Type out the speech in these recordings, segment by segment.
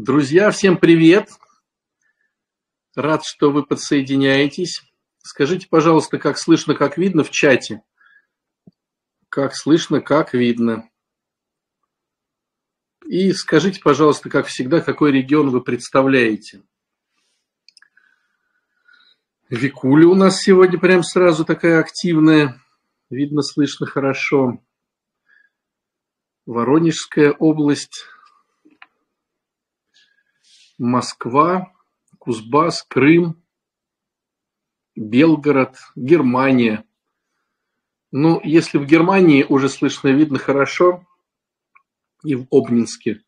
Друзья, всем привет! Рад, что вы подсоединяетесь. Скажите, пожалуйста, как слышно, как видно в чате? Как слышно, как видно. И скажите, пожалуйста, как всегда, какой регион вы представляете? Викуля у нас сегодня прям сразу такая активная. Видно, слышно хорошо. Воронежская область – Москва, Кузбасс, Крым, Белгород, Германия. Ну, если в Германии уже слышно, видно хорошо, и в Обнинске,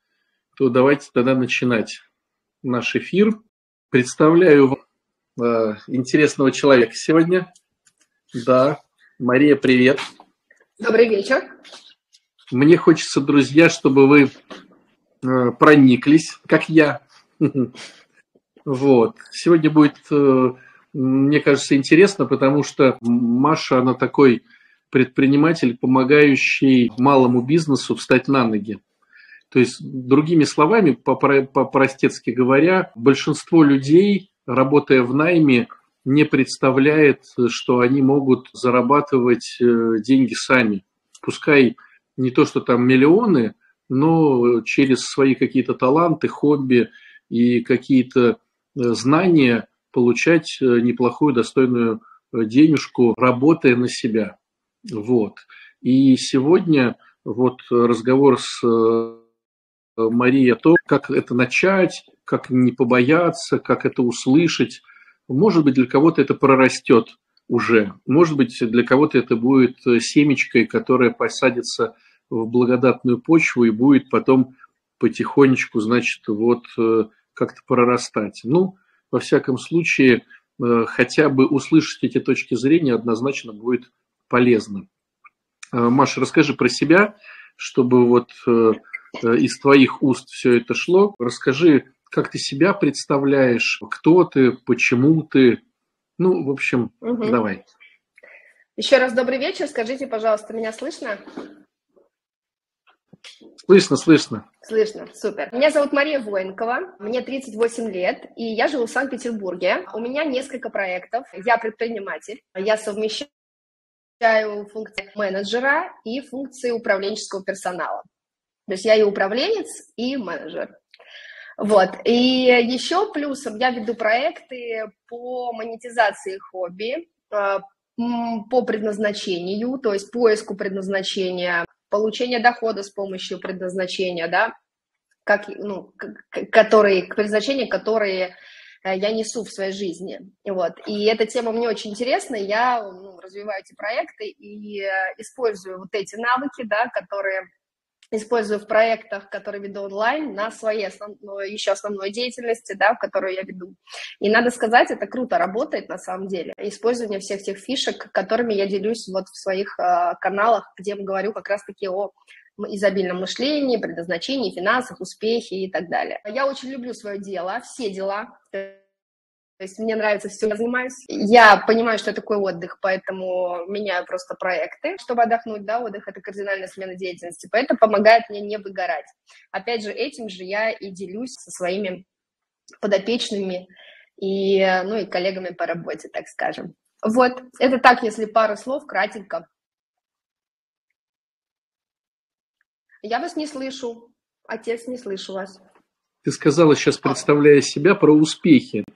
то давайте тогда начинать наш эфир. Представляю э, интересного человека сегодня. Да, Мария, привет. Добрый вечер. Мне хочется, друзья, чтобы вы э, прониклись, как я, вот. Сегодня будет, э, мне кажется, интересно, потому что Маша, она такой предприниматель, помогающий малому бизнесу встать на ноги. То есть, другими словами, по-простецки говоря, большинство людей, работая в найме, не представляет, что они могут зарабатывать э, деньги сами. Пускай не то, что там миллионы, но через свои какие-то таланты, хобби – и какие-то э, знания получать э, неплохую, достойную э, денежку, работая на себя. Вот. И сегодня вот разговор с Марией о том, как это начать, как не побояться, как это услышать. Может быть, для кого-то это прорастет уже. Может быть, для кого-то это будет семечкой, которая посадится в благодатную почву и будет потом потихонечку, значит, вот как-то прорастать. Ну, во всяком случае, э, хотя бы услышать эти точки зрения однозначно будет полезно. Э, Маша, расскажи про себя, чтобы вот э, из твоих уст все это шло. Расскажи, как ты себя представляешь, кто ты, почему ты. Ну, в общем, угу. давай. Еще раз добрый вечер. Скажите, пожалуйста, меня слышно? Слышно, слышно. Слышно, супер. Меня зовут Мария Воинкова, мне 38 лет, и я живу в Санкт-Петербурге. У меня несколько проектов, я предприниматель, я совмещаю функции менеджера и функции управленческого персонала. То есть я и управленец, и менеджер. Вот. И еще плюсом я веду проекты по монетизации хобби, э, по предназначению, то есть поиску предназначения получение дохода с помощью предназначения, да, как, ну, которые, предназначения, которые э, я несу в своей жизни. Вот. И эта тема мне очень интересна, я ну, развиваю эти проекты и э, использую вот эти навыки, да, которые использую в проектах, которые веду онлайн, на своей основной, еще основной деятельности, да, в которую я веду. И надо сказать, это круто работает на самом деле. Использование всех тех фишек, которыми я делюсь вот в своих э, каналах, где я говорю как раз-таки о изобильном мышлении, предназначении, финансах, успехе и так далее. Я очень люблю свое дело, все дела. То есть мне нравится все, я занимаюсь. Я понимаю, что такое отдых, поэтому меняю просто проекты, чтобы отдохнуть, да, отдых – это кардинальная смена деятельности, поэтому помогает мне не выгорать. Опять же, этим же я и делюсь со своими подопечными и, ну, и коллегами по работе, так скажем. Вот, это так, если пару слов, кратенько. Я вас не слышу, отец, не слышу вас. Ты сказала сейчас, представляя себя, про успехи.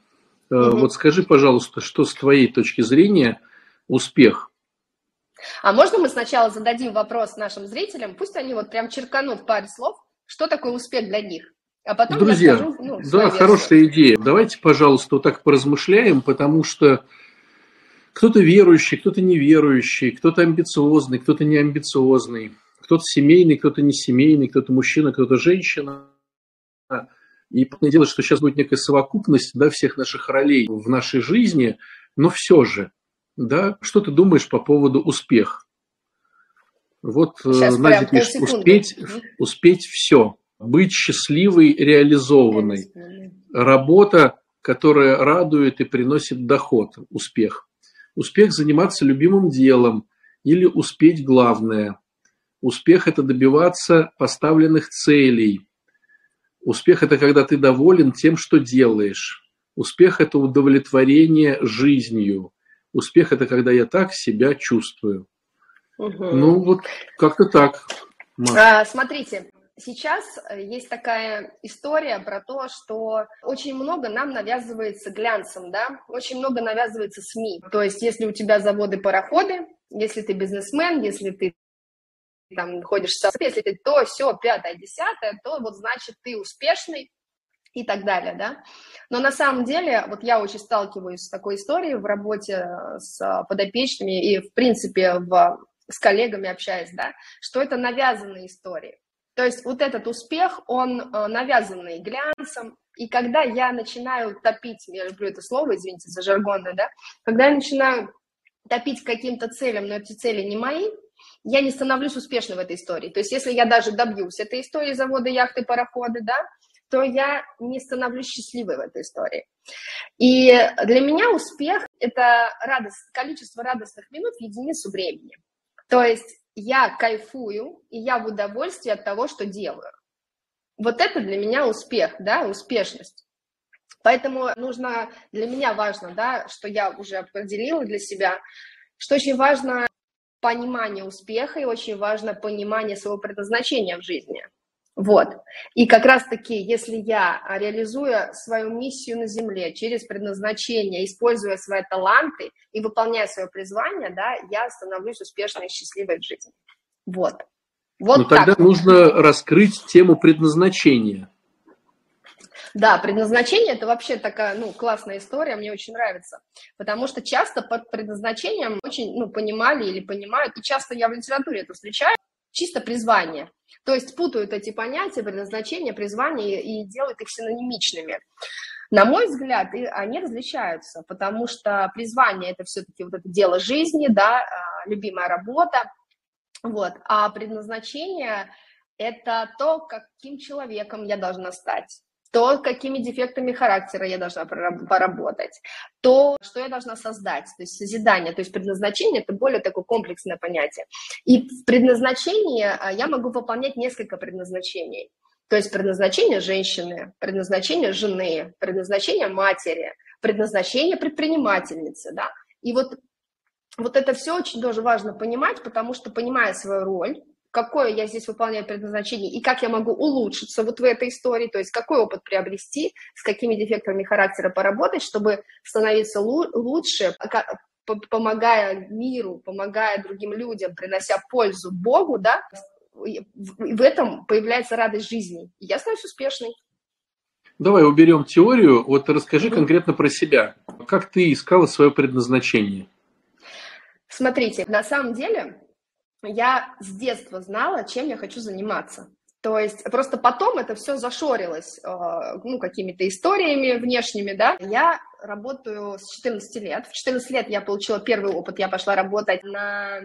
Угу. Вот скажи, пожалуйста, что с твоей точки зрения успех? А можно мы сначала зададим вопрос нашим зрителям, пусть они вот прям черканут в паре слов, что такое успех для них? А потом Друзья, скажу, ну, да, хорошая идея. Давайте, пожалуйста, вот так поразмышляем, потому что кто-то верующий, кто-то неверующий, кто-то амбициозный, кто-то не амбициозный, кто-то семейный, кто-то не семейный, кто-то мужчина, кто-то женщина. И понятное дело, что сейчас будет некая совокупность да, всех наших ролей в нашей жизни, но все же, да, что ты думаешь по поводу успеха? Вот, сейчас Надя пишет, успеть, успеть все, быть счастливой, реализованной. Работа, которая радует и приносит доход, успех. Успех заниматься любимым делом или успеть главное. Успех – это добиваться поставленных целей – Успех – это когда ты доволен тем, что делаешь. Успех – это удовлетворение жизнью. Успех – это когда я так себя чувствую. Угу. Ну, вот как-то так. А, смотрите, сейчас есть такая история про то, что очень много нам навязывается глянцем, да, очень много навязывается СМИ. То есть, если у тебя заводы-пароходы, если ты бизнесмен, если ты там ходишь в если ты то, все, пятое, десятое, то вот значит ты успешный, и так далее, да. Но на самом деле, вот я очень сталкиваюсь с такой историей в работе с подопечными и, в принципе, в, с коллегами общаясь, да, что это навязанные истории. То есть вот этот успех, он э, навязанный глянцем, и когда я начинаю топить, я люблю это слово, извините за жаргонное, да, когда я начинаю топить каким-то целям, но эти цели не мои, я не становлюсь успешной в этой истории. То есть если я даже добьюсь этой истории завода яхты, пароходы, да, то я не становлюсь счастливой в этой истории. И для меня успех – это радость, количество радостных минут в единицу времени. То есть я кайфую, и я в удовольствии от того, что делаю. Вот это для меня успех, да, успешность. Поэтому нужно, для меня важно, да, что я уже определила для себя, что очень важно понимание успеха и очень важно понимание своего предназначения в жизни. Вот. И как раз-таки, если я, реализуя свою миссию на Земле через предназначение, используя свои таланты и выполняя свое призвание, да, я становлюсь успешной и счастливой в жизни. Вот. Вот Но так. тогда нужно раскрыть тему предназначения. Да, предназначение это вообще такая, ну, классная история, мне очень нравится, потому что часто под предназначением очень, ну, понимали или понимают, и часто я в литературе это встречаю, чисто призвание. То есть путают эти понятия, предназначение, призвание и делают их синонимичными. На мой взгляд, они различаются, потому что призвание – это все-таки вот это дело жизни, да, а, любимая работа, вот, а предназначение – это то, каким человеком я должна стать то, какими дефектами характера я должна поработать, то, что я должна создать, то есть созидание, то есть предназначение – это более такое комплексное понятие. И в предназначении а, я могу выполнять несколько предназначений. То есть предназначение женщины, предназначение жены, предназначение матери, предназначение предпринимательницы, да. И вот, вот это все очень тоже важно понимать, потому что, понимая свою роль, какое я здесь выполняю предназначение и как я могу улучшиться вот в этой истории, то есть какой опыт приобрести, с какими дефектами характера поработать, чтобы становиться лучше, помогая миру, помогая другим людям, принося пользу Богу, да, в этом появляется радость жизни. И я становлюсь успешной. Давай уберем теорию. Вот расскажи mm-hmm. конкретно про себя. Как ты искала свое предназначение? Смотрите, на самом деле я с детства знала, чем я хочу заниматься. То есть просто потом это все зашорилось, э, ну, какими-то историями внешними, да. Я работаю с 14 лет. В 14 лет я получила первый опыт, я пошла работать на э,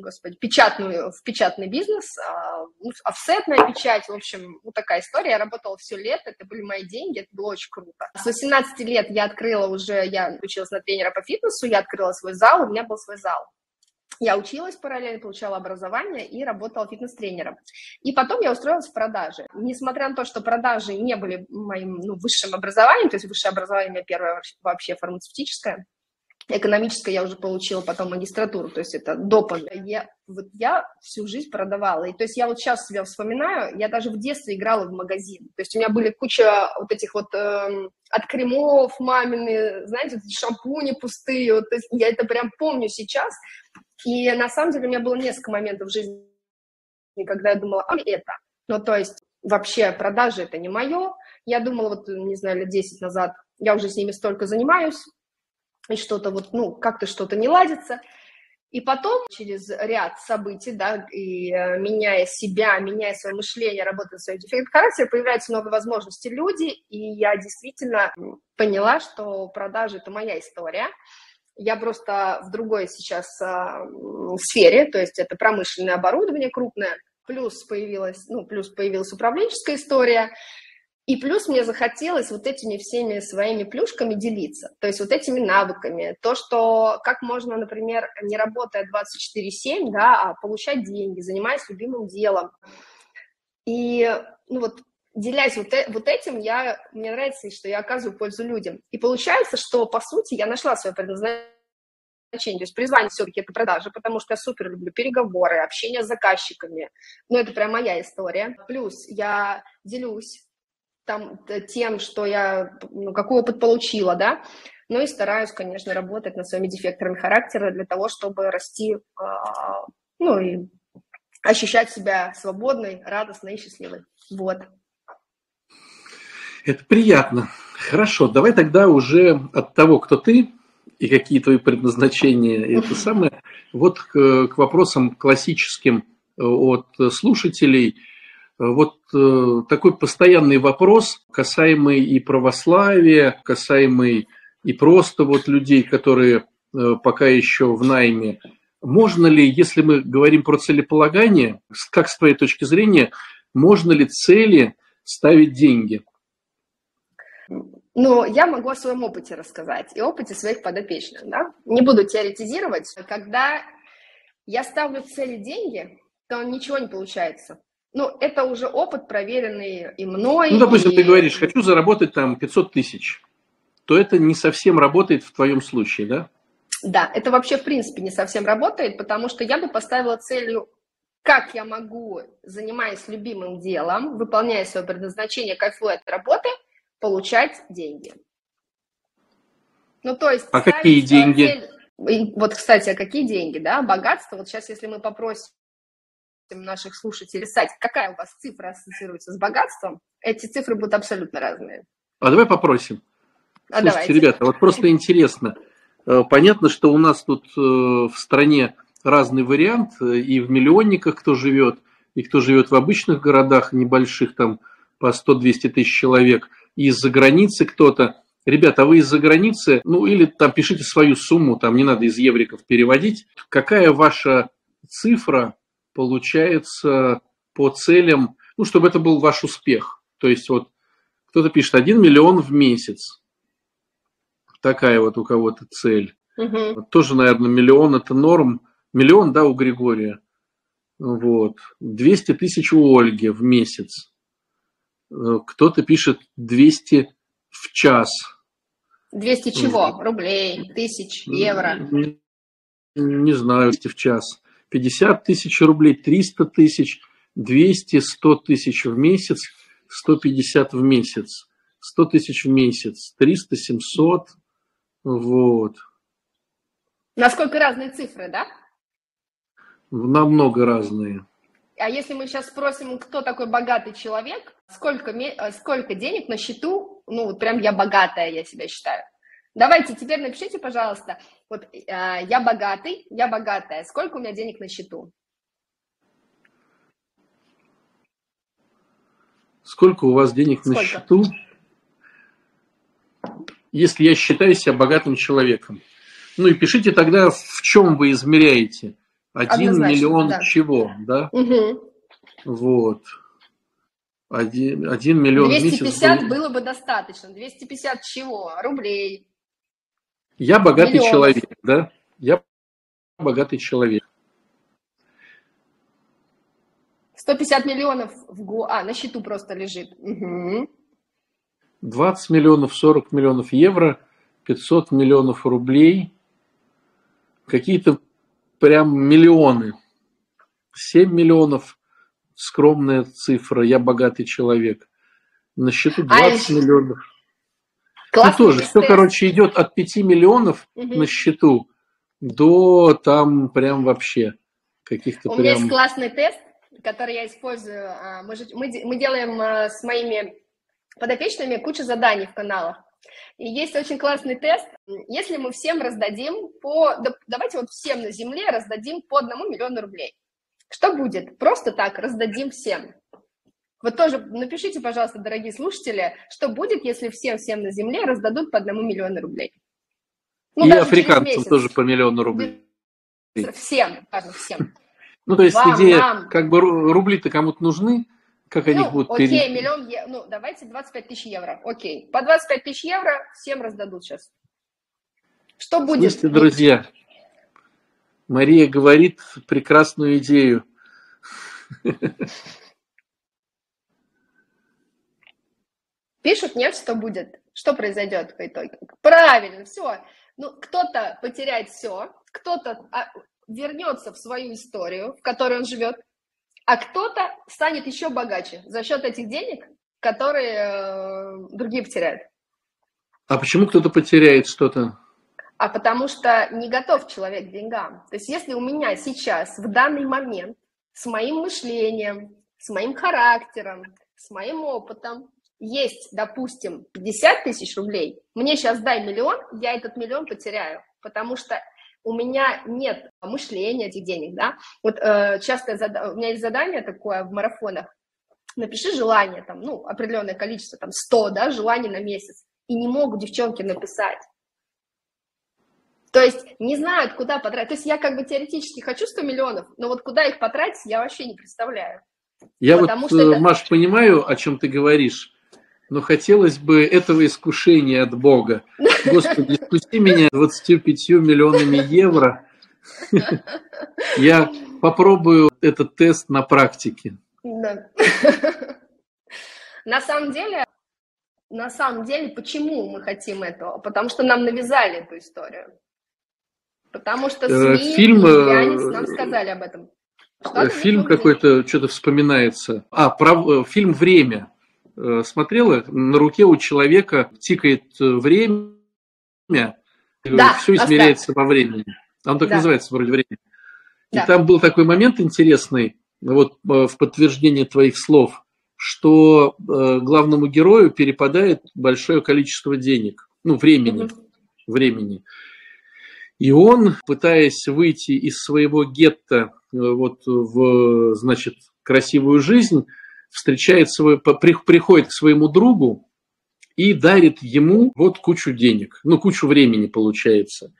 господи, печатную, в печатный бизнес, а, ну, офсетная печать, в общем, вот такая история. Я работала все лето, это были мои деньги, это было очень круто. С 18 лет я открыла уже, я училась на тренера по фитнесу, я открыла свой зал, у меня был свой зал. Я училась параллельно, получала образование и работала фитнес-тренером. И потом я устроилась в продажи. Несмотря на то, что продажи не были моим ну, высшим образованием, то есть высшее образование у меня первое вообще фармацевтическое, экономическое я уже получила потом магистратуру, то есть это допом. Я, вот я всю жизнь продавала. И то есть я вот сейчас себя вспоминаю, я даже в детстве играла в магазин. То есть у меня были куча вот этих вот э, от кремов мамины, знаете, шампуни пустые. Вот, то есть я это прям помню сейчас. И на самом деле у меня было несколько моментов в жизни, когда я думала, а это. Ну, то есть вообще продажи это не мое. Я думала, вот, не знаю, лет 10 назад, я уже с ними столько занимаюсь, и что-то вот, ну, как-то что-то не ладится. И потом, через ряд событий, да, и э, меняя себя, меняя свое мышление, работая свой дефект характера, появляются много возможностей люди, и я действительно поняла, что продажи – это моя история. Я просто в другой сейчас а, сфере, то есть это промышленное оборудование крупное, плюс появилась, ну, плюс появилась управленческая история, и плюс мне захотелось вот этими всеми своими плюшками делиться, то есть вот этими навыками, то, что как можно, например, не работая 24-7, да, а получать деньги, занимаясь любимым делом. И ну вот делясь вот, э, вот этим, я, мне нравится, что я оказываю пользу людям. И получается, что, по сути, я нашла свое предназначение. То есть призвание все-таки это продажи, потому что я супер люблю переговоры, общение с заказчиками. Ну, это прям моя история. Плюс я делюсь там тем, что я, ну, какой опыт получила, да, ну и стараюсь, конечно, работать над своими дефекторами характера для того, чтобы расти, а, ну и ощущать себя свободной, радостной и счастливой. Вот. Это приятно. Хорошо, давай тогда уже от того, кто ты и какие твои предназначения, это самое, вот к, к вопросам классическим э, от слушателей. Вот э, такой постоянный вопрос, касаемый и православия, касаемый и просто вот людей, которые э, пока еще в найме. Можно ли, если мы говорим про целеполагание, как с твоей точки зрения, можно ли цели ставить деньги? Ну, я могу о своем опыте рассказать и опыте своих подопечных. Да? Не буду теоретизировать. Когда я ставлю цели деньги, то ничего не получается. Ну, это уже опыт, проверенный и мной. Ну, допустим, и... ты говоришь, хочу заработать там 500 тысяч, то это не совсем работает в твоем случае, да? Да, это вообще в принципе не совсем работает, потому что я бы поставила целью как я могу, занимаясь любимым делом, выполняя свое предназначение, кайфуя от работы, получать деньги. Ну, то есть... А какие деньги? Вот, кстати, а какие деньги, да? Богатство. Вот сейчас, если мы попросим наших слушателей писать, какая у вас цифра ассоциируется с богатством, эти цифры будут абсолютно разные. А давай попросим. А Слушайте, давайте. ребята, вот просто интересно. Э, понятно, что у нас тут э, в стране разный вариант, э, и в миллионниках кто живет, и кто живет в обычных городах небольших, там по 100-200 тысяч человек, и из-за границы кто-то. Ребята, а вы из-за границы, ну или там пишите свою сумму, там не надо из евриков переводить. Какая ваша цифра получается по целям, ну, чтобы это был ваш успех? То есть вот кто-то пишет 1 миллион в месяц. Такая вот у кого-то цель. Угу. Тоже, наверное, миллион это норм. Миллион, да, у Григория. Вот. 200 тысяч у Ольги в месяц. Э, кто-то пишет 200 в час. 200 чего? Рублей, тысяч, евро? Не, не знаю, 200 в час. 50 тысяч рублей, 300 тысяч, 200, 100 тысяч в месяц, 150 в месяц. 100 тысяч в месяц, 300, 700, вот. Насколько разные цифры, да? Намного разные. А если мы сейчас спросим, кто такой богатый человек, сколько, э, сколько денег на счету, ну, вот прям я богатая, я себя считаю. Давайте теперь напишите, пожалуйста, вот э, я богатый, я богатая, сколько у меня денег на счету? Сколько у вас денег сколько? на счету? Если я считаю себя богатым человеком. Ну и пишите тогда, в чем вы измеряете. Один Однозначно, миллион да. чего, да? Угу. Вот. Один, один миллион 250 месяц было бы достаточно. 250 чего? Рублей. Я богатый Миллионов. человек, да? Я богатый человек. 150 миллионов в го... А, на счету просто лежит. Угу. 20 миллионов, 40 миллионов евро, 500 миллионов рублей, какие-то прям миллионы. 7 миллионов скромная цифра, я богатый человек. На счету 20 а миллионов. Ну тоже, все, короче, идет от 5 миллионов угу. на счету до там прям вообще каких-то У прям... меня есть классный тест, который я использую. А, мы, же, мы, мы делаем а, с моими подопечными кучу заданий в каналах. И есть очень классный тест. Если мы всем раздадим по... Давайте вот всем на Земле раздадим по одному миллиону рублей. Что будет? Просто так раздадим всем. Вот тоже напишите, пожалуйста, дорогие слушатели, что будет, если всем-всем на Земле раздадут по одному миллиону рублей. Ну, И африканцам тоже по миллиону рублей. Всем, кажется, всем. Ну, то есть Вам, идея, нам. как бы рубли-то кому-то нужны, как ну, они будут? Окей, перед... миллион евро. Ну, давайте 25 тысяч евро. Окей. По 25 тысяч евро всем раздадут сейчас. Что будет? Слушайте, друзья, Мария говорит прекрасную идею. Пишут нет, что будет. Что произойдет в итоге? Правильно, все. Ну, кто-то потеряет все, кто-то а, вернется в свою историю, в которой он живет, а кто-то станет еще богаче за счет этих денег, которые э, другие потеряют. А почему кто-то потеряет что-то? А потому что не готов человек к деньгам. То есть если у меня сейчас, в данный момент, с моим мышлением, с моим характером, с моим опытом, есть, допустим, 50 тысяч рублей, мне сейчас дай миллион, я этот миллион потеряю, потому что у меня нет мышления этих денег, да. Вот э, часто зад... у меня есть задание такое в марафонах, напиши желание, там, ну, определенное количество, там, 100, да, желаний на месяц, и не могут девчонки написать. То есть не знают, куда потратить. То есть я как бы теоретически хочу 100 миллионов, но вот куда их потратить, я вообще не представляю. Я Потому вот, что это... Маш, понимаю, о чем ты говоришь но хотелось бы этого искушения от Бога. Господи, спусти меня 25 миллионами евро. Я попробую этот тест на практике. Да. На самом деле, на самом деле, почему мы хотим этого? Потому что нам навязали эту историю. Потому что э, СМИ фильм, и нам сказали об этом. Что фильм какой-то, что-то вспоминается. А, про, фильм «Время». Э, смотрела, на руке у человека тикает э, время, да, все измеряется во времени. Он так да. называется вроде. Да. И там был такой момент интересный, вот э, в подтверждение твоих слов, что главному герою перепадает большое количество денег, ну, времени, угу. времени. И он, пытаясь выйти из своего гетто вот в, значит, красивую жизнь, встречает свой, приходит к своему другу и дарит ему вот кучу денег, ну, кучу времени получается.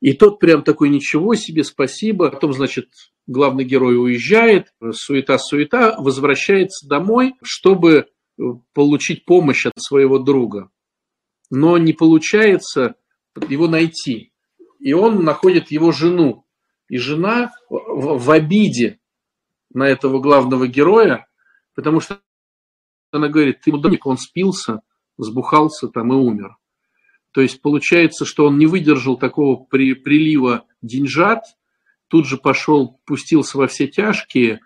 И тот прям такой, ничего себе, спасибо. Потом, значит, главный герой уезжает, суета-суета, возвращается домой, чтобы э, получить помощь от своего друга. Но не получается его найти. И он находит его жену. И жена в обиде на этого главного героя Потому что она говорит, ты мудак, он спился, сбухался там и умер. То есть получается, что он не выдержал такого при, прилива деньжат, тут же пошел, пустился во все тяжкие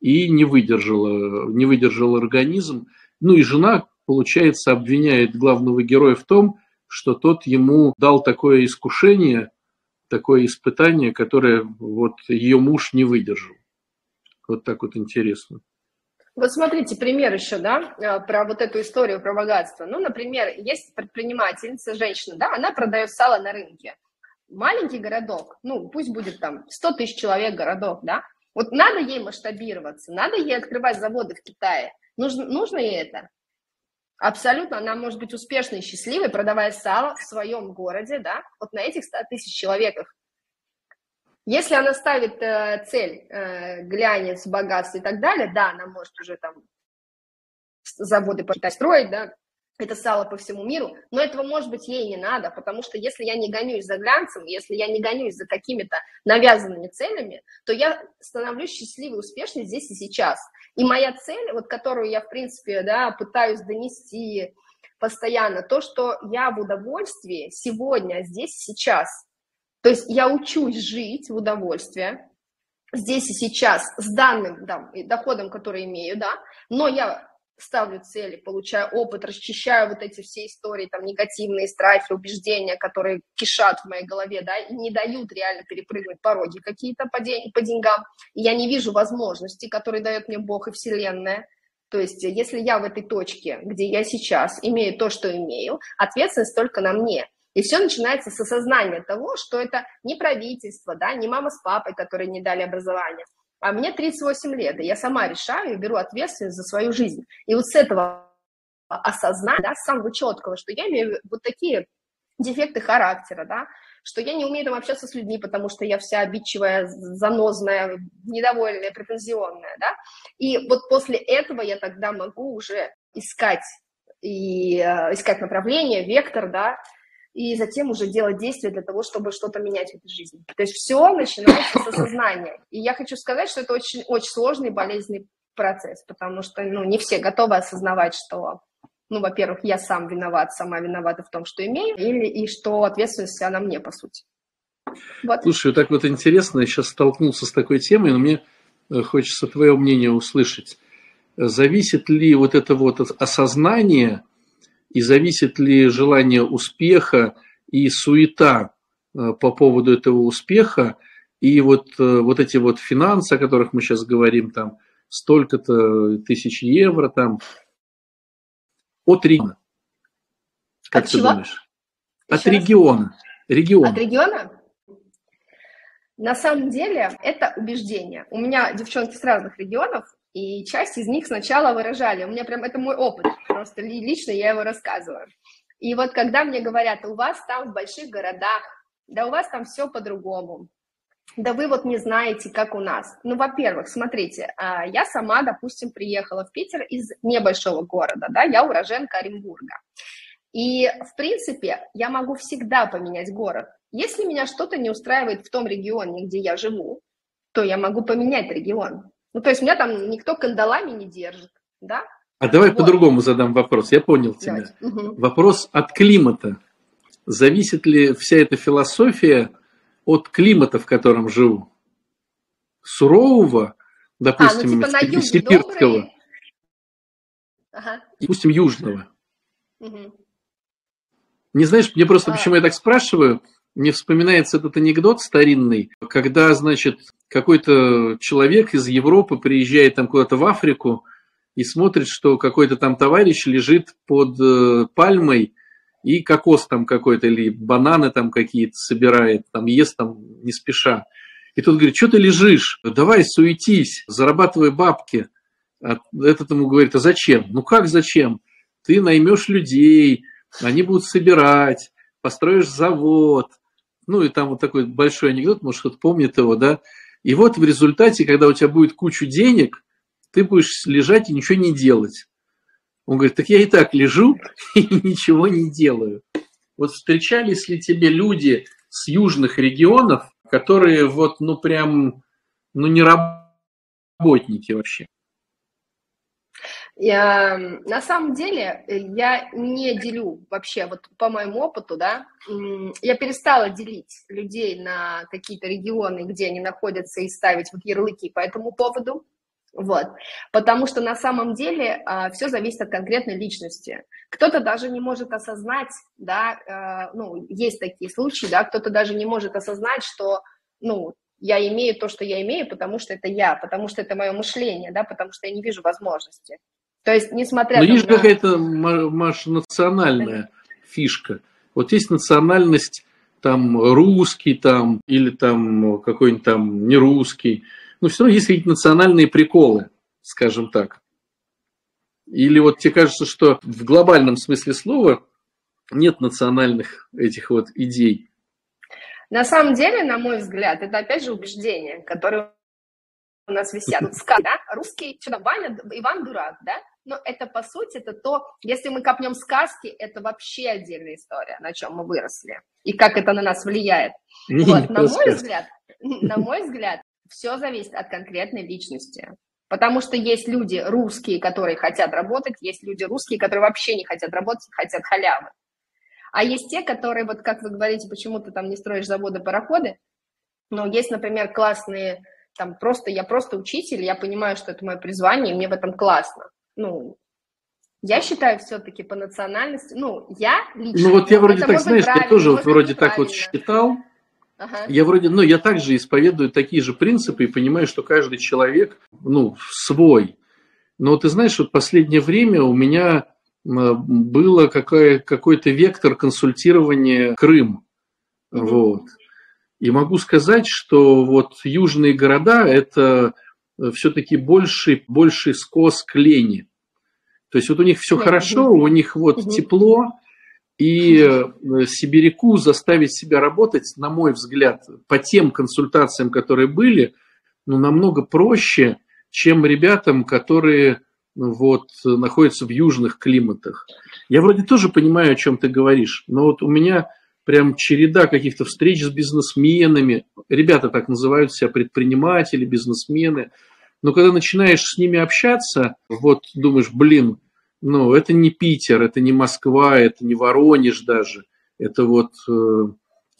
и не выдержал, не выдержал организм. Ну и жена, получается, обвиняет главного героя в том, что тот ему дал такое искушение, такое испытание, которое вот ее муж не выдержал. Вот так вот интересно. Вот смотрите, пример еще, да, э, про вот эту историю про богатство. Ну, например, есть предпринимательница, женщина, да, она продает сало на рынке. Маленький городок, ну, пусть будет там 100 тысяч человек городок, да, вот надо ей масштабироваться, надо ей открывать заводы в Китае. Нужно, нужно ей это? Абсолютно, она может быть успешной и счастливой, продавая сало в своем городе, да, вот на этих 100 тысяч человеках. Если она ставит э, цель э, глянец, богатство и так далее, да, она может уже там заводы почитать строить, да, это сало по всему миру, но этого, может быть, ей не надо, потому что если я не гонюсь за глянцем, если я не гонюсь за какими-то навязанными целями, то я становлюсь счастливой, успешной здесь и сейчас. И моя цель, вот которую я, в принципе, да, пытаюсь донести постоянно, то, что я в удовольствии сегодня, здесь и сейчас – то есть я учусь жить в удовольствие здесь и сейчас с данным да, доходом, который имею, да, но я ставлю цели, получаю опыт, расчищаю вот эти все истории, там, негативные страхи, убеждения, которые кишат в моей голове, да, и не дают реально перепрыгнуть пороги какие-то по, день, по деньгам. И я не вижу возможностей, которые дает мне Бог и Вселенная. То есть, если я в этой точке, где я сейчас имею то, что имею, ответственность только на мне. И все начинается с осознания того, что это не правительство, да, не мама с папой, которые не дали образование, а мне 38 лет, и я сама решаю и беру ответственность за свою жизнь. И вот с этого осознания, да, с самого четкого, что я имею вот такие дефекты характера, да, что я не умею там общаться с людьми, потому что я вся обидчивая, занозная, недовольная, претензионная, да, и вот после этого я тогда могу уже искать и э, искать направление, вектор, да, и затем уже делать действия для того, чтобы что-то менять в этой жизни. То есть все начинается с осознания. И я хочу сказать, что это очень, очень сложный болезненный процесс, потому что ну, не все готовы осознавать, что ну, во-первых, я сам виноват, сама виновата в том, что имею, или и что ответственность она мне, по сути. Вот. Слушай, так вот интересно, я сейчас столкнулся с такой темой, но мне э, хочется твое мнение услышать. Зависит ли вот это вот осознание и зависит ли желание успеха и суета э, по поводу этого успеха и вот, э, вот эти вот финансы, о которых мы сейчас говорим, там столько-то тысяч евро, там от региона. Как от ты чего? думаешь? Еще от региона. Регион. От региона? На самом деле это убеждение. У меня девчонки с разных регионов, и часть из них сначала выражали. У меня прям это мой опыт, просто лично я его рассказываю. И вот когда мне говорят, у вас там в больших городах, да у вас там все по-другому, да вы вот не знаете, как у нас. Ну, во-первых, смотрите, а, я сама, допустим, приехала в Питер из небольшого города, да, я уроженка Оренбурга. И, в принципе, я могу всегда поменять город. Если меня что-то не устраивает в том регионе, где я живу, то я могу поменять регион. Ну, то есть меня там никто кандалами не держит, да? А давай вот. по-другому задам вопрос. Я понял тебя. Угу. Вопрос от климата. Зависит ли вся эта философия от климата, в котором живу? Сурового, допустим, а, ну, типа сибирского, ага. допустим, южного. Угу. Не знаешь, мне просто, а. почему я так спрашиваю, мне вспоминается этот анекдот старинный, когда, значит, какой-то человек из Европы приезжает там куда-то в Африку и смотрит, что какой-то там товарищ лежит под э, пальмой и кокос там какой-то или бананы там какие-то собирает, там ест там не спеша. И тут говорит, что ты лежишь? Давай суетись, зарабатывай бабки. А этот ему говорит, а зачем? Ну как зачем? Ты наймешь людей, они будут собирать, построишь завод. Ну и там вот такой большой анекдот, может кто-то помнит его, да. И вот в результате, когда у тебя будет кучу денег, ты будешь лежать и ничего не делать. Он говорит, так я и так лежу и ничего не делаю. Вот встречались ли тебе люди с южных регионов, которые вот, ну прям, ну не работники вообще? Я, на самом деле, я не делю вообще, вот по моему опыту, да, я перестала делить людей на какие-то регионы, где они находятся, и ставить вот ярлыки по этому поводу. Вот. Потому что на самом деле а, все зависит от конкретной личности. Кто-то даже не может осознать, да, а, ну, есть такие случаи, да, кто-то даже не может осознать, что, ну, я имею то, что я имею, потому что это я, потому что это мое мышление, да, потому что я не вижу возможности. То есть, несмотря Но есть на... какая-то, Маша, национальная фишка. Вот есть национальность там русский там или там какой-нибудь там не русский – но все равно есть какие-то национальные приколы, скажем так. Или вот тебе кажется, что в глобальном смысле слова нет национальных этих вот идей? На самом деле, на мой взгляд, это опять же убеждения, которые у нас висят. Сказка, да? Русский, что там, Ваня, Иван дурак, да? Но это, по сути, это то, если мы копнем сказки, это вообще отдельная история, на чем мы выросли, и как это на нас влияет. Вот, на мой взгляд, на мой взгляд, все зависит от конкретной личности. Потому что есть люди русские, которые хотят работать, есть люди русские, которые вообще не хотят работать, хотят халявы. А есть те, которые, вот как вы говорите, почему ты там не строишь заводы, пароходы, но есть, например, классные, там просто, я просто учитель, я понимаю, что это мое призвание, и мне в этом классно. Ну, я считаю все-таки по национальности, ну, я лично... Ну, вот я вроде так, знаешь, я тоже вот вроде так вот считал, Ага. Я вроде, ну, я также исповедую такие же принципы и понимаю, что каждый человек, ну, свой. Но ты знаешь, вот последнее время у меня было какое, какой-то вектор консультирования Крым. mm Вот. И могу сказать, что вот южные города – это все-таки больший, больший скос к лени. То есть вот у них все mm хорошо, у них вот mm тепло, и э, сибиряку заставить себя работать, на мой взгляд, по тем консультациям, которые были, ну, намного проще, чем ребятам, которые ну, вот, находятся в южных климатах. Я вроде тоже понимаю, о чем ты говоришь, но вот у меня прям череда каких-то встреч с бизнесменами. Ребята так называют себя предприниматели, бизнесмены. Но когда начинаешь с ними общаться, вот думаешь, блин, ну, это не Питер, это не Москва, это не Воронеж даже. Это вот, э,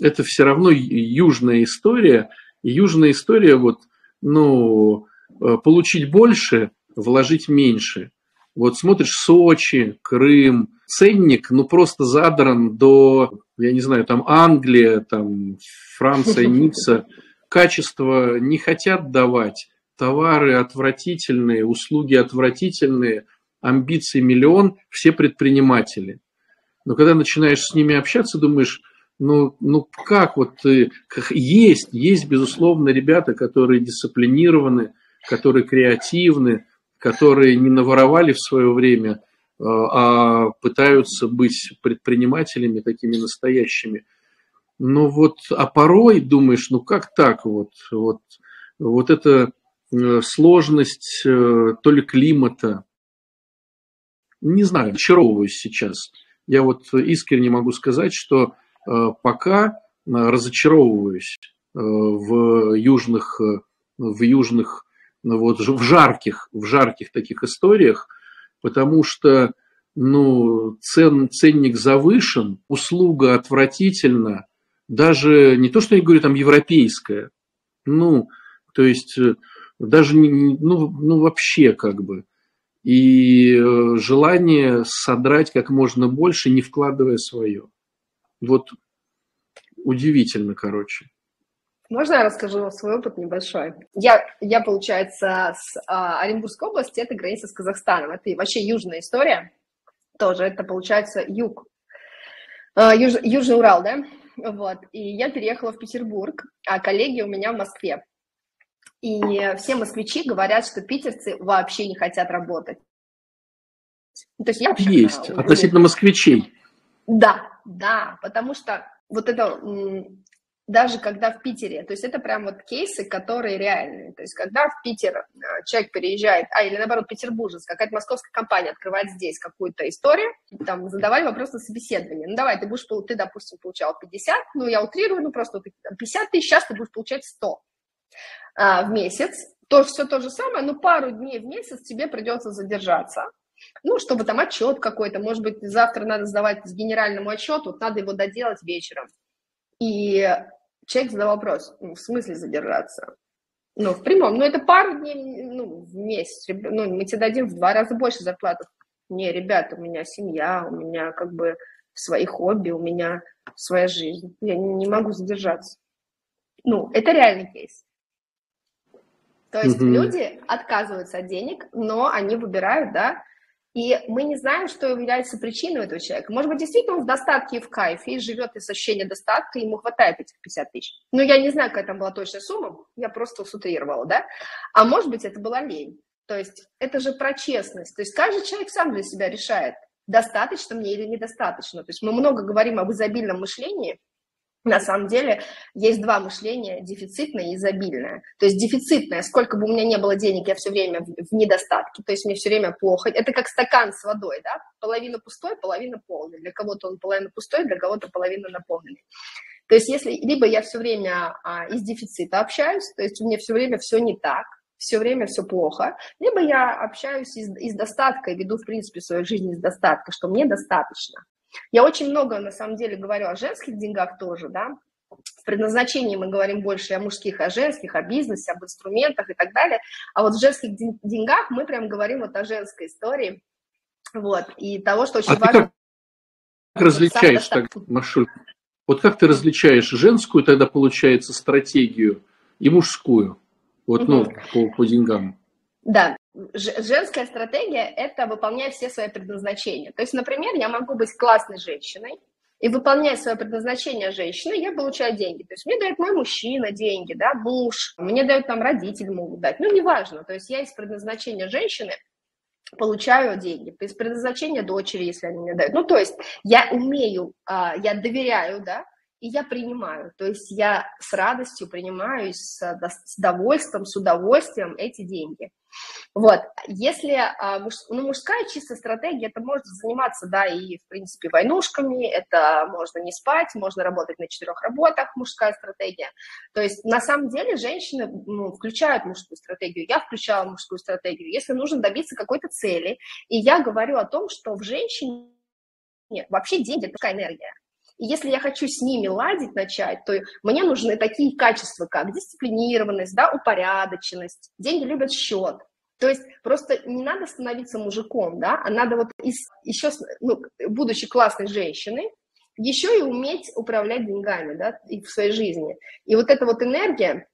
это все равно южная история. И южная история вот, ну, э, получить больше, вложить меньше. Вот смотришь Сочи, Крым, ценник, ну, просто задран до, я не знаю, там Англия, там Франция, Ницца. Качество не хотят давать, товары отвратительные, услуги отвратительные, амбиции миллион, все предприниматели. Но когда начинаешь с ними общаться, думаешь, ну, ну как вот ты, как, есть, есть, безусловно, ребята, которые дисциплинированы, которые креативны, которые не наворовали в свое время, а пытаются быть предпринимателями такими настоящими. Но вот, а порой думаешь, ну как так вот, вот, вот эта э, сложность э, то ли климата, не знаю, очаровываюсь сейчас. Я вот искренне могу сказать, что э, пока э, разочаровываюсь э, в южных, в южных, вот в жарких, в жарких таких историях, потому что ну, цен, ценник завышен, услуга отвратительна, даже не то, что я говорю, там европейская, ну, то есть даже, не, ну, ну, вообще как бы и э, желание содрать как можно больше, не вкладывая свое. Вот удивительно, короче. Можно я расскажу свой опыт небольшой? Я, я получается, с а, Оренбургской области, это граница с Казахстаном. Это вообще южная история. Тоже это, получается, юг. А, юж, Южный Урал, да? Вот. И я переехала в Петербург, а коллеги у меня в Москве. И все москвичи говорят, что питерцы вообще не хотят работать. Ну, то есть, я вообще, есть, относительно москвичей. Да, да, потому что вот это даже когда в Питере, то есть это прям вот кейсы, которые реальные. То есть когда в Питер э, человек переезжает, а или наоборот петербуржец, какая-то московская компания открывает здесь какую-то историю, там задавали вопрос на собеседование. Ну давай, ты будешь, ты, допустим, получал 50, ну я утрирую, ну просто 50 тысяч, сейчас ты будешь получать 100 а, в месяц, то все то же самое, но пару дней в месяц тебе придется задержаться. Ну, чтобы там отчет какой-то, может быть, завтра надо сдавать с генеральному отчету, надо его доделать вечером. И человек задал вопрос, ну, в смысле задержаться? Ну, в прямом, ну, это пару дней ну, в месяц, ну, мы тебе дадим в два раза больше зарплату. Не, ребята, у меня семья, у меня как бы свои хобби, у меня своя жизнь, я не, не могу задержаться. Ну, это реальный кейс. То есть mm люди отказываются от денег, но они выбирают, да, и мы не знаем, что является причиной этого человека. Может быть, действительно он в достатке и в кайфе, и живет из ощущения достатка, и ему хватает этих 50 тысяч. Но я не знаю, какая там была точная сумма, я просто усутрировала, да. А может быть, это была лень. То есть это же про честность. То есть каждый человек сам для себя решает, достаточно мне или недостаточно. То есть мы много говорим об изобильном мышлении, на самом деле есть два мышления, дефицитное и изобильное. То есть дефицитное, сколько бы у меня не было денег, я все время в, недостатке, то есть мне все время плохо. Это как стакан с водой, да, половина пустой, половина полный. Для кого-то он половина пустой, для кого-то половина наполненный. То есть если либо я все время а, из дефицита общаюсь, то есть у меня все время все не так, все время все плохо, либо я общаюсь из, из достатка и веду, в принципе, свою жизнь из достатка, что мне достаточно. Я очень много, на самом деле, говорю о женских деньгах тоже, да, в предназначении мы говорим больше о мужских, о женских, о бизнесе, об инструментах и так далее. А вот в женских деньгах мы прям говорим вот о женской истории. Вот, и того, что очень а важно... Ты как различаешь так, Машуль? Вот как ты различаешь женскую тогда, получается, стратегию и мужскую? Вот, ну, по, по деньгам. Да, женская стратегия – это выполнять все свои предназначения. То есть, например, я могу быть классной женщиной, и выполняя свое предназначение женщины, я получаю деньги. То есть мне дает мой мужчина деньги, да, муж, мне дают там родители могут дать, ну, неважно. То есть я из предназначения женщины получаю деньги, из предназначения дочери, если они мне дают. Ну, то есть я умею, а, я доверяю, да, и я принимаю. То есть я с радостью принимаю, с, с удовольствием, с удовольствием эти деньги. Вот, если а, муж, ну, мужская чистая стратегия, это может заниматься, да, и, в принципе, войнушками, это можно не спать, можно работать на четырех работах, мужская стратегия. То есть, на самом деле, женщины ну, включают мужскую стратегию, я включала мужскую стратегию, если нужно добиться какой-то цели, и я говорю о том, что в женщине вообще деньги – это такая энергия. И если я хочу с ними ладить начать, то мне нужны такие качества, как дисциплинированность, да, упорядоченность. Деньги любят счет. То есть просто не надо становиться мужиком, да, а надо вот из, еще, ну, будучи классной женщиной, еще и уметь управлять деньгами, да, и в своей жизни. И вот эта вот энергия,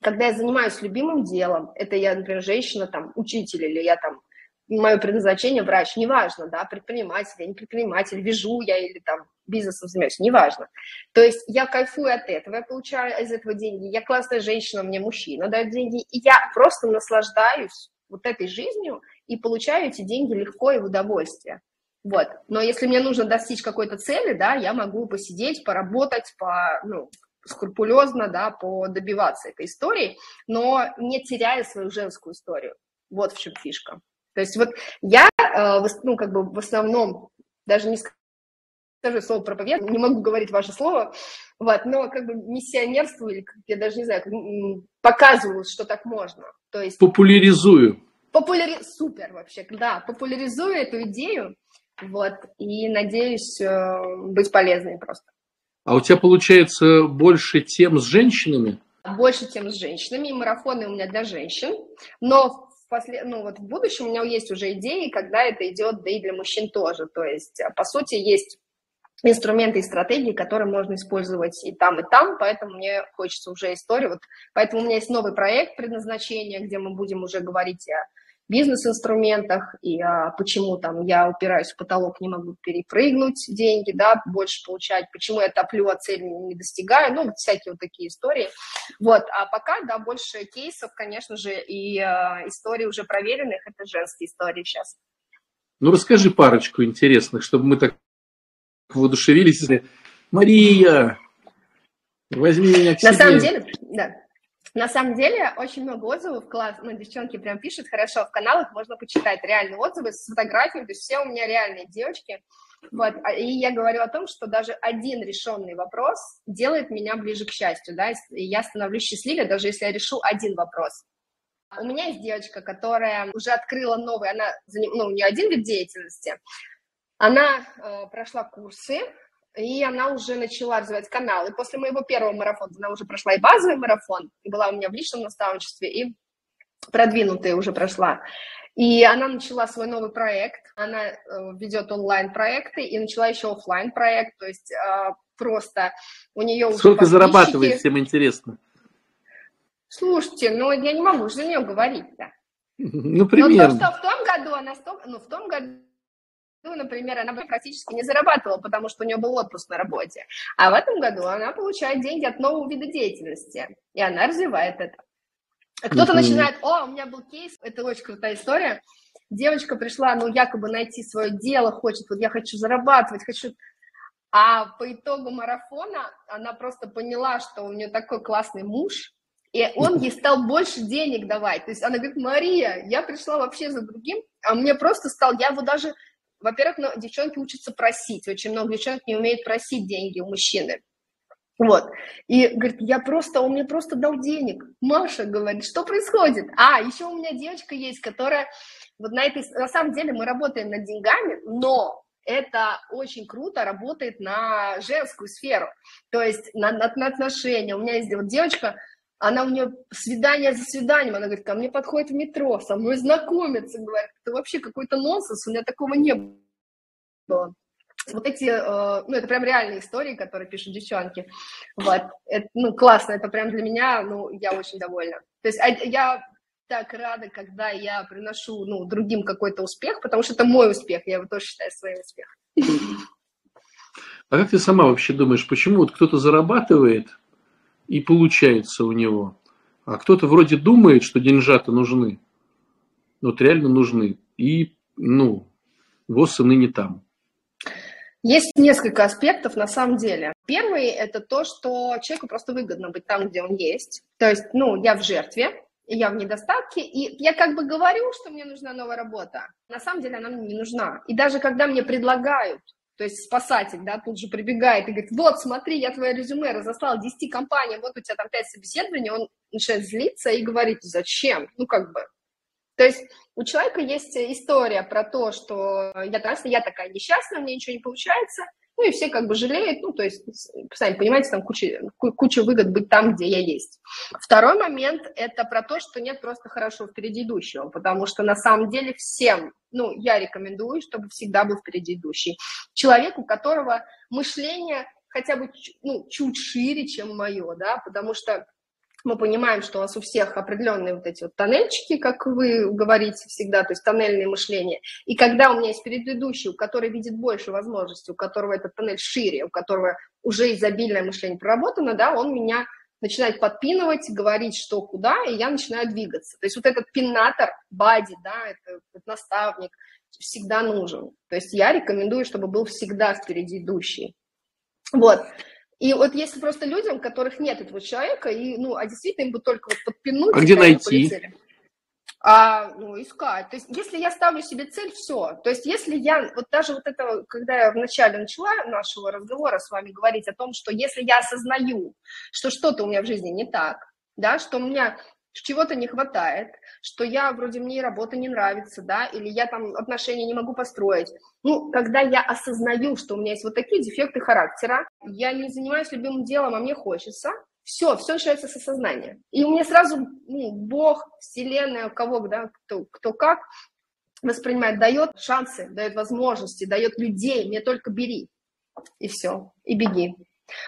когда я занимаюсь любимым делом, это я, например, женщина, там, учитель, или я там, мое предназначение врач, неважно, да, предприниматель, я не предприниматель, вяжу я или там бизнесом занимаюсь, неважно. То есть я кайфую от этого, я получаю из этого деньги, я классная женщина, мне мужчина дает деньги, и я просто наслаждаюсь вот этой жизнью и получаю эти деньги легко и в удовольствие. Вот. Но если мне нужно достичь какой-то цели, да, я могу посидеть, поработать, по, ну, скрупулезно, да, по добиваться этой истории, но не теряя свою женскую историю. Вот в чем фишка. То есть вот я, э, ну, как бы в основном, даже не скажу слово проповед, не могу говорить ваше слово, вот, но как бы миссионерствую, или я даже не знаю, показываю, что так можно. То есть... Популяризую. Популяри... Супер вообще, да, популяризую эту идею, вот, и надеюсь э, быть полезной просто. А у тебя получается больше тем с женщинами? Больше тем с женщинами, и марафоны у меня для женщин, но в, после... ну, вот в будущем у меня есть уже идеи, когда это идет, да и для мужчин тоже, то есть, по сути, есть инструменты и стратегии, которые можно использовать и там, и там, поэтому мне хочется уже историю. Вот, поэтому у меня есть новый проект предназначения, где мы будем уже говорить о бизнес-инструментах и а, почему там я упираюсь в потолок, не могу перепрыгнуть деньги, да, больше получать, почему я топлю, а цели не достигаю, ну, всякие вот такие истории. Вот, а пока, да, больше кейсов, конечно же, и а, истории уже проверенных, это женские истории сейчас. Ну, расскажи парочку интересных, чтобы мы так воодушевились. Мария, возьми меня к себе. На самом деле, да. На самом деле, очень много отзывов, класс, ну, девчонки прям пишут, хорошо, в каналах можно почитать реальные отзывы с фотографиями, то есть все у меня реальные девочки. Вот, а, и я говорю о том, что даже один решенный вопрос делает меня ближе к счастью, да, и я становлюсь счастливее, даже если я решу один вопрос. У меня есть девочка, которая уже открыла новый, она, ну, у нее один вид деятельности, она э, прошла курсы, и она уже начала развивать канал. И после моего первого марафона она уже прошла и базовый марафон, и была у меня в личном наставничестве, и продвинутая уже прошла. И она начала свой новый проект, она э, ведет онлайн-проекты и начала еще офлайн проект то есть э, просто у нее уже Сколько зарабатывает, всем интересно? Слушайте, ну я не могу за нее говорить, да. Ну, примерно. Но то, что в том году она, ну, в том году ну, например, она практически не зарабатывала, потому что у нее был отпуск на работе. А в этом году она получает деньги от нового вида деятельности, и она развивает это. Кто-то mm-hmm. начинает, о, у меня был кейс, это очень крутая история. Девочка пришла, ну, якобы найти свое дело, хочет, вот я хочу зарабатывать, хочу... А по итогу марафона она просто поняла, что у нее такой классный муж, и он ей стал больше денег давать. То есть она говорит, Мария, я пришла вообще за другим, а мне просто стал, я его даже во-первых, ну, девчонки учатся просить. Очень много девчонок не умеют просить деньги у мужчины. Вот. И говорит, я просто, он мне просто дал денег. Маша говорит, что происходит? А, еще у меня девочка есть, которая вот на этой, на самом деле мы работаем над деньгами, но это очень круто работает на женскую сферу, то есть на, на, на отношения. У меня есть вот девочка, она у нее свидание за свиданием, она говорит, ко мне подходит в метро, со мной знакомится, говорит, это вообще какой-то нонсенс, у меня такого не было. Вот эти, э, ну, это прям реальные истории, которые пишут девчонки. Вот, это, ну, классно, это прям для меня, ну, я очень довольна. То есть а, я так рада, когда я приношу, ну, другим какой-то успех, потому что это мой успех, я его тоже считаю своим успехом. А как ты сама вообще думаешь, почему вот кто-то зарабатывает, и получается у него. А кто-то вроде думает, что деньжата нужны. Вот реально нужны. И, ну, его сыны не там. Есть несколько аспектов на самом деле. Первый – это то, что человеку просто выгодно быть там, где он есть. То есть, ну, я в жертве, я в недостатке, и я как бы говорю, что мне нужна новая работа, на самом деле она мне не нужна. И даже когда мне предлагают, то есть спасатель, да, тут же прибегает и говорит, вот, смотри, я твое резюме разослал 10 компаниям, вот у тебя там 5 собеседований, он начинает злиться и говорит, зачем? Ну, как бы, то есть у человека есть история про то, что я, я такая несчастная, меня ничего не получается, ну и все как бы жалеют, ну то есть, сами понимаете, там куча, куча выгод быть там, где я есть. Второй момент – это про то, что нет просто хорошо впереди идущего, потому что на самом деле всем, ну я рекомендую, чтобы всегда был впереди идущий. Человек, у которого мышление хотя бы ну, чуть шире, чем мое, да, потому что мы понимаем, что у нас у всех определенные вот эти вот тоннельчики, как вы говорите всегда, то есть тоннельное мышление. И когда у меня есть предыдущий, у которого видит больше возможностей, у которого этот тоннель шире, у которого уже изобильное мышление проработано, да, он меня начинает подпинывать, говорить, что куда, и я начинаю двигаться. То есть вот этот пинатор, бади, да, это, этот наставник, всегда нужен. То есть я рекомендую, чтобы был всегда впереди идущий. Вот. И вот если просто людям, у которых нет этого человека, и, ну, а действительно им бы только вот подпинуть... А где найти? А, ну, искать. То есть, если я ставлю себе цель, все. То есть, если я, вот даже вот это, когда я вначале начала нашего разговора с вами говорить о том, что если я осознаю, что что-то у меня в жизни не так, да, что у меня чего-то не хватает, что я вроде мне работа не нравится, да, или я там отношения не могу построить. Ну, когда я осознаю, что у меня есть вот такие дефекты характера, я не занимаюсь любимым делом, а мне хочется, все, все начинается с осознания. И меня сразу ну, Бог, Вселенная, кого, да, кто, кто как воспринимает, дает шансы, дает возможности, дает людей, мне только бери. И все, и беги.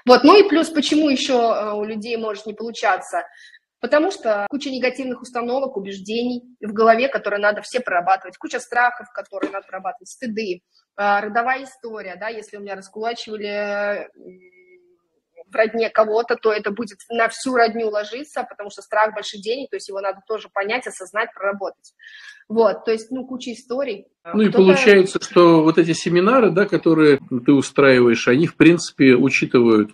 Вот, ну и плюс, почему еще э, у людей может не получаться? Потому что куча негативных установок, убеждений в голове, которые надо все прорабатывать, куча страхов, которые надо прорабатывать, стыды, а, родовая история, да, если у меня раскулачивали в родне кого-то, то это будет на всю родню ложиться, потому что страх больших денег, то есть его надо тоже понять, осознать, проработать. Вот, то есть, ну, куча историй. Ну и получается, что вот эти семинары, да, которые ты устраиваешь, они, в принципе, учитывают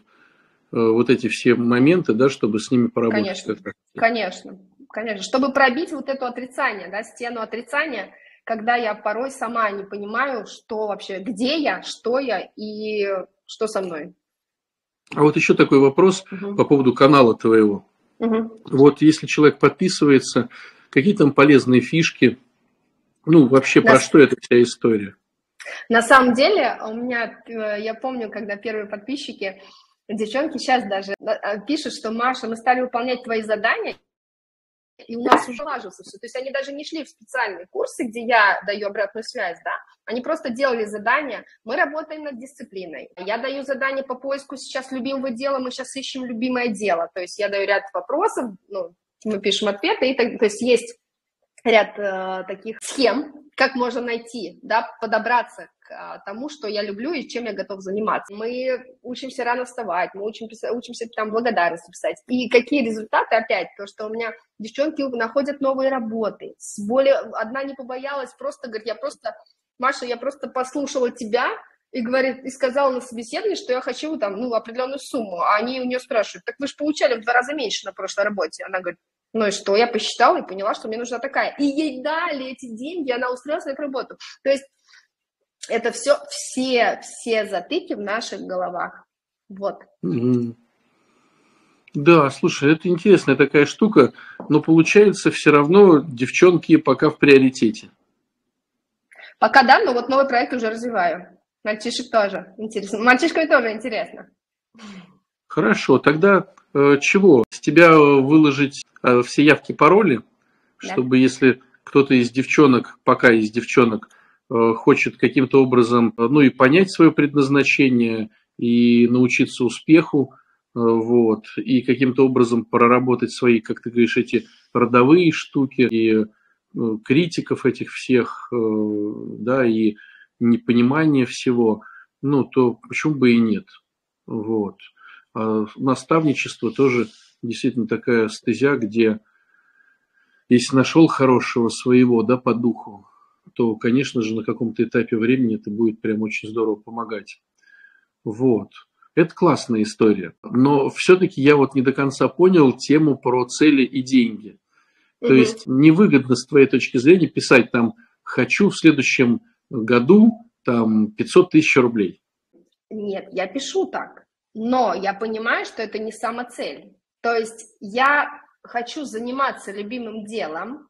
вот эти все моменты, да, чтобы с ними поработать. Конечно, конечно, конечно. Чтобы пробить вот это отрицание, да, стену отрицания, когда я порой сама не понимаю, что вообще, где я, что я и что со мной. А вот еще такой вопрос угу. по поводу канала твоего. Угу. Вот если человек подписывается, какие там полезные фишки, ну, вообще На... про что эта вся история? На самом деле, у меня, э, я помню, когда первые подписчики Девчонки сейчас даже а, пишут, что Маша, мы стали выполнять твои задания, и у нас уже ложится все. То есть они даже не шли в специальные курсы, где я даю обратную связь, да, они просто делали задания. Мы работаем над дисциплиной. Я даю задание по поиску сейчас любимого дела, мы сейчас ищем любимое дело. То есть я даю ряд вопросов, ну, мы пишем ответы, и так, то есть есть ряд э, таких схем, как можно найти, да, подобраться тому, что я люблю и чем я готов заниматься. Мы учимся рано вставать, мы учим, учимся там благодарность писать. И какие результаты опять? То, что у меня девчонки находят новые работы. С более... Одна не побоялась, просто говорит, я просто, Маша, я просто послушала тебя, и говорит, и сказала на собеседовании, что я хочу там, ну, определенную сумму. А они у нее спрашивают, так вы же получали в два раза меньше на прошлой работе. Она говорит, ну и что? Я посчитала и поняла, что мне нужна такая. И ей дали эти деньги, она устроилась на эту работу. То есть это все, все, все затыки в наших головах. Вот. Да, слушай, это интересная такая штука, но получается все равно девчонки пока в приоритете. Пока да, но вот новый проект уже развиваю. Мальчишек тоже интересно. Мальчишкам тоже интересно. Хорошо, тогда э, чего? С тебя выложить э, все явки, пароли, да. чтобы если кто-то из девчонок, пока из девчонок, хочет каким-то образом, э, ну и понять свое предназначение, и научиться успеху, э, вот, и каким-то образом проработать свои, как ты говоришь, эти родовые штуки, и э, критиков этих всех, э, да, и непонимание всего, ну, то почему бы и нет, вот. А наставничество тоже действительно такая стезя, где если нашел хорошего своего, да, по духу, то, конечно же, на каком-то этапе времени это будет прям очень здорово помогать. Вот. Это классная история. Но все-таки я вот не до конца понял тему про цели и деньги. То есть невыгодно с твоей точки зрения писать там «хочу в следующем году там 500 тысяч рублей». Нет, я пишу так, но я понимаю, что это не самоцель. То есть я хочу заниматься любимым делом,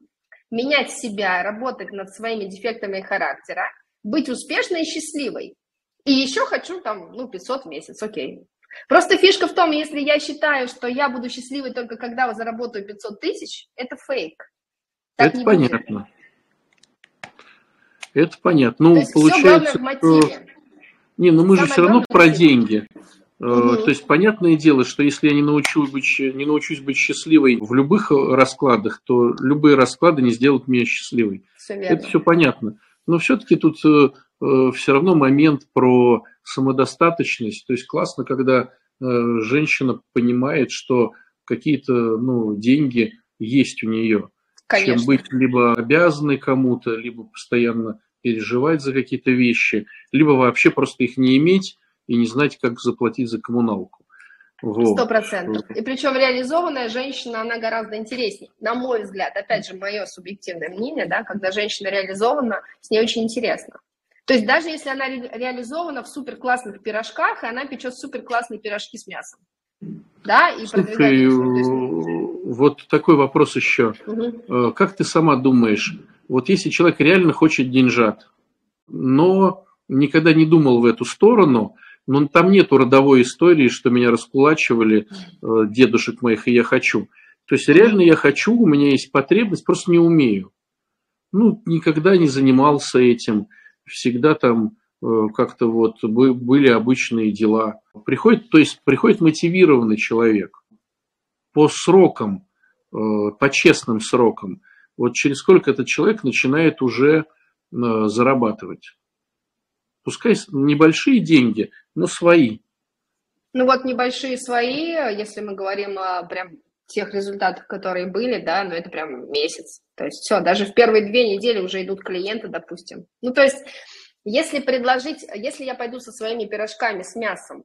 менять себя, работать над своими дефектами характера, быть успешной и счастливой. И еще хочу там, ну, 500 в месяц, окей. Просто фишка в том, если я считаю, что я буду счастливой только когда заработаю 500 тысяч, это фейк. Так это понятно. Будет. Это понятно. Ну, То есть получается, все главное в мотиве. Не, ну мы Самое же все равно про деньги. Угу. То есть понятное дело, что если я не, научу быть, не научусь быть счастливой в любых раскладах, то любые расклады не сделают меня счастливой. Все Это все понятно. Но все-таки тут э, э, все равно момент про самодостаточность. То есть классно, когда э, женщина понимает, что какие-то ну, деньги есть у нее. Конечно. Чем быть либо обязанной кому-то, либо постоянно переживать за какие-то вещи, либо вообще просто их не иметь и не знать, как заплатить за коммуналку. Сто процентов. И причем реализованная женщина, она гораздо интереснее. На мой взгляд, опять же, мое субъективное мнение, да, когда женщина реализована, с ней очень интересно. То есть даже если она ре- реализована в супер классных пирожках, и она печет супер классные пирожки с мясом. Да, и Слушай, вот такой вопрос еще. Угу. Как ты сама думаешь, вот если человек реально хочет деньжат, но никогда не думал в эту сторону, но там нету родовой истории, что меня раскулачивали э, дедушек моих, и я хочу. То есть реально я хочу, у меня есть потребность, просто не умею. Ну, никогда не занимался этим, всегда там э, как-то вот были обычные дела. Приходит, то есть приходит мотивированный человек по срокам, э, по честным срокам. Вот через сколько этот человек начинает уже зарабатывать пускай небольшие деньги, но свои. Ну вот небольшие свои, если мы говорим о прям тех результатах, которые были, да, но ну это прям месяц. То есть все, даже в первые две недели уже идут клиенты, допустим. Ну то есть если предложить, если я пойду со своими пирожками с мясом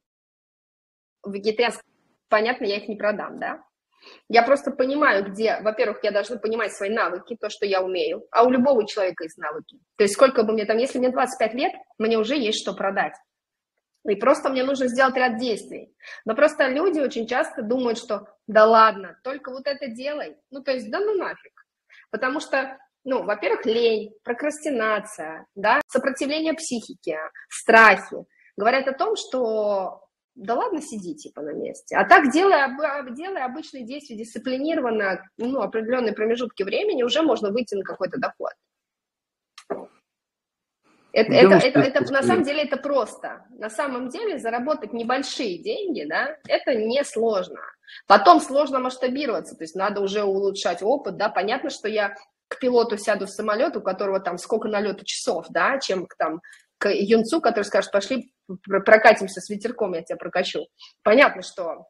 в понятно, я их не продам, да? Я просто понимаю, где, во-первых, я должна понимать свои навыки, то, что я умею, а у любого человека есть навыки. То есть сколько бы мне там, если мне 25 лет, мне уже есть что продать. И просто мне нужно сделать ряд действий. Но просто люди очень часто думают, что да ладно, только вот это делай. Ну, то есть да ну нафиг. Потому что, ну, во-первых, лень, прокрастинация, да, сопротивление психике, страхи говорят о том, что да ладно, сиди типа на месте. А так, делая, делая обычные действия дисциплинированно, ну, определенные промежутки времени, уже можно выйти на какой-то доход. Это, это, это, это, на самом деле это просто. На самом деле заработать небольшие деньги, да, это несложно. Потом сложно масштабироваться, то есть надо уже улучшать опыт, да, понятно, что я к пилоту сяду в самолет, у которого там сколько налета часов, да, чем к там к юнцу, который скажет, пошли прокатимся с ветерком, я тебя прокачу. Понятно, что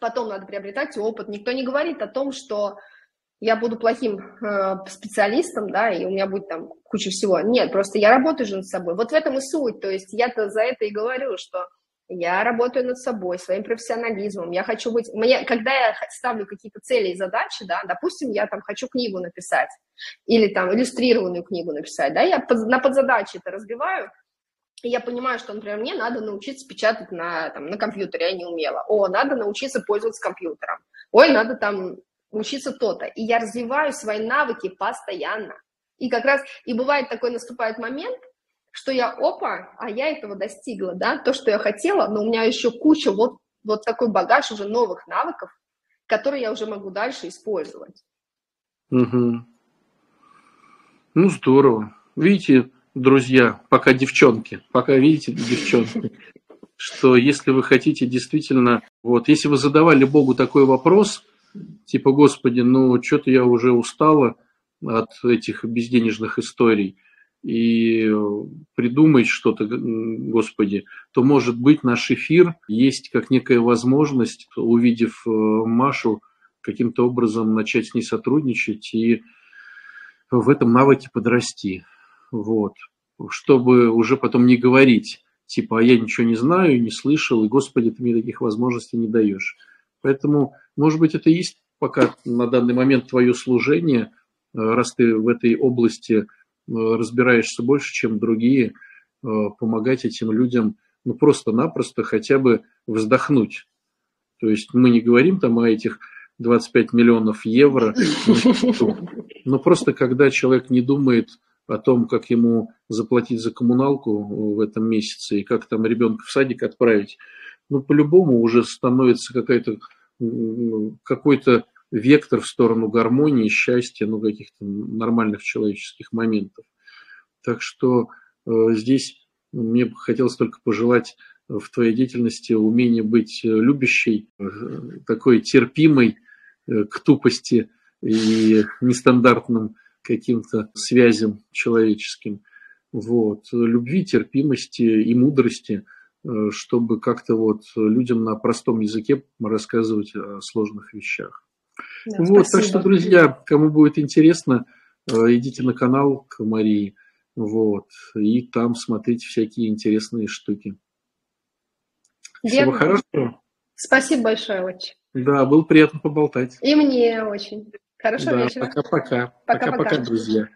потом надо приобретать опыт. Никто не говорит о том, что я буду плохим э, специалистом, да, и у меня будет там куча всего. Нет, просто я работаю же над собой. Вот в этом и суть. То есть я-то за это и говорю, что я работаю над собой, своим профессионализмом. Я хочу быть... Мне, когда я ставлю какие-то цели и задачи, да, допустим, я там хочу книгу написать или там иллюстрированную книгу написать, да, я под, на подзадачи это разбиваю, я понимаю, что, например, мне надо научиться печатать на, там, на компьютере, я не умела. О, надо научиться пользоваться компьютером. Ой, надо там учиться то-то. И я развиваю свои навыки постоянно. И как раз, и бывает такой наступает момент, что я, опа, а я этого достигла, да, то, что я хотела, но у меня еще куча вот, вот такой багаж уже новых навыков, которые я уже могу дальше использовать. Угу. Ну, здорово. Видите, друзья, пока девчонки, пока видите девчонки, что если вы хотите действительно, вот, если вы задавали Богу такой вопрос, типа, Господи, ну, что-то я уже устала от этих безденежных историй, и придумать что-то, Господи, то, может быть, наш эфир есть как некая возможность, увидев э, Машу, каким-то образом начать с ней сотрудничать и в этом навыке подрасти. Вот. Чтобы уже потом не говорить, типа, а я ничего не знаю, не слышал, и, Господи, ты мне таких возможностей не даешь. Поэтому, может быть, это и есть пока на данный момент твое служение, раз ты в этой области разбираешься больше, чем другие, помогать этим людям ну, просто-напросто хотя бы вздохнуть. То есть мы не говорим там о этих 25 миллионов евро, но просто когда человек не думает о том, как ему заплатить за коммуналку в этом месяце и как там ребенка в садик отправить, ну, по-любому уже становится какая-то какой-то вектор в сторону гармонии, счастья, ну, каких-то нормальных человеческих моментов. Так что э, здесь мне бы хотелось только пожелать в твоей деятельности умение быть любящей, э, такой терпимой э, к тупости и нестандартным каким-то связям человеческим. Вот. Любви, терпимости и мудрости, э, чтобы как-то вот людям на простом языке рассказывать о сложных вещах. Да, вот, спасибо. так что, друзья, кому будет интересно, идите на канал к Марии, вот, и там смотрите всякие интересные штуки. Всего хорошего. Спасибо большое очень. Да, было приятно поболтать. И мне очень. Хорошего да, вечера. Пока-пока. Пока-пока, друзья.